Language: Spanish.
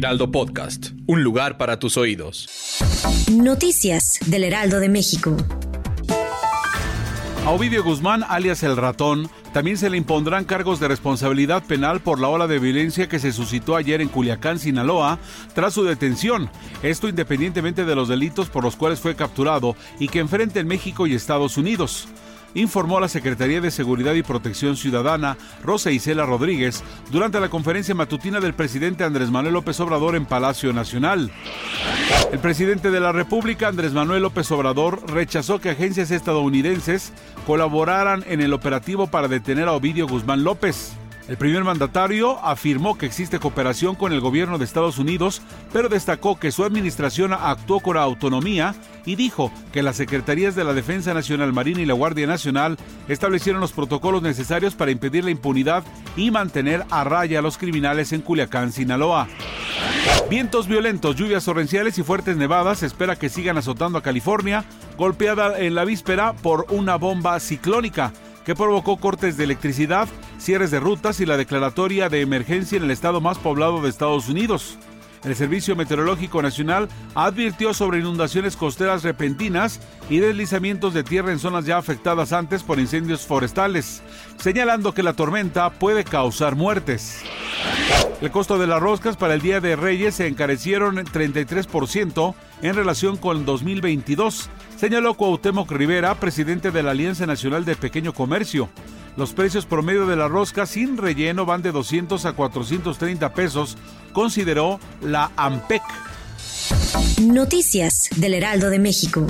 Heraldo Podcast, un lugar para tus oídos. Noticias del Heraldo de México. A Ovidio Guzmán, alias El Ratón, también se le impondrán cargos de responsabilidad penal por la ola de violencia que se suscitó ayer en Culiacán, Sinaloa, tras su detención. Esto independientemente de los delitos por los cuales fue capturado y que enfrenta en México y Estados Unidos informó la Secretaría de Seguridad y Protección Ciudadana, Rosa Isela Rodríguez, durante la conferencia matutina del presidente Andrés Manuel López Obrador en Palacio Nacional. El presidente de la República, Andrés Manuel López Obrador, rechazó que agencias estadounidenses colaboraran en el operativo para detener a Ovidio Guzmán López. El primer mandatario afirmó que existe cooperación con el gobierno de Estados Unidos, pero destacó que su administración actuó con autonomía y dijo que las Secretarías de la Defensa Nacional Marina y la Guardia Nacional establecieron los protocolos necesarios para impedir la impunidad y mantener a raya a los criminales en Culiacán, Sinaloa. Vientos violentos, lluvias torrenciales y fuertes nevadas espera que sigan azotando a California, golpeada en la víspera por una bomba ciclónica que provocó cortes de electricidad, cierres de rutas y la declaratoria de emergencia en el estado más poblado de Estados Unidos. El Servicio Meteorológico Nacional advirtió sobre inundaciones costeras repentinas y deslizamientos de tierra en zonas ya afectadas antes por incendios forestales, señalando que la tormenta puede causar muertes. El costo de las roscas para el Día de Reyes se encarecieron 33% en relación con 2022, señaló Cuauhtémoc Rivera, presidente de la Alianza Nacional de Pequeño Comercio. Los precios promedio de la rosca sin relleno van de 200 a 430 pesos, consideró la AMPEC. Noticias del Heraldo de México.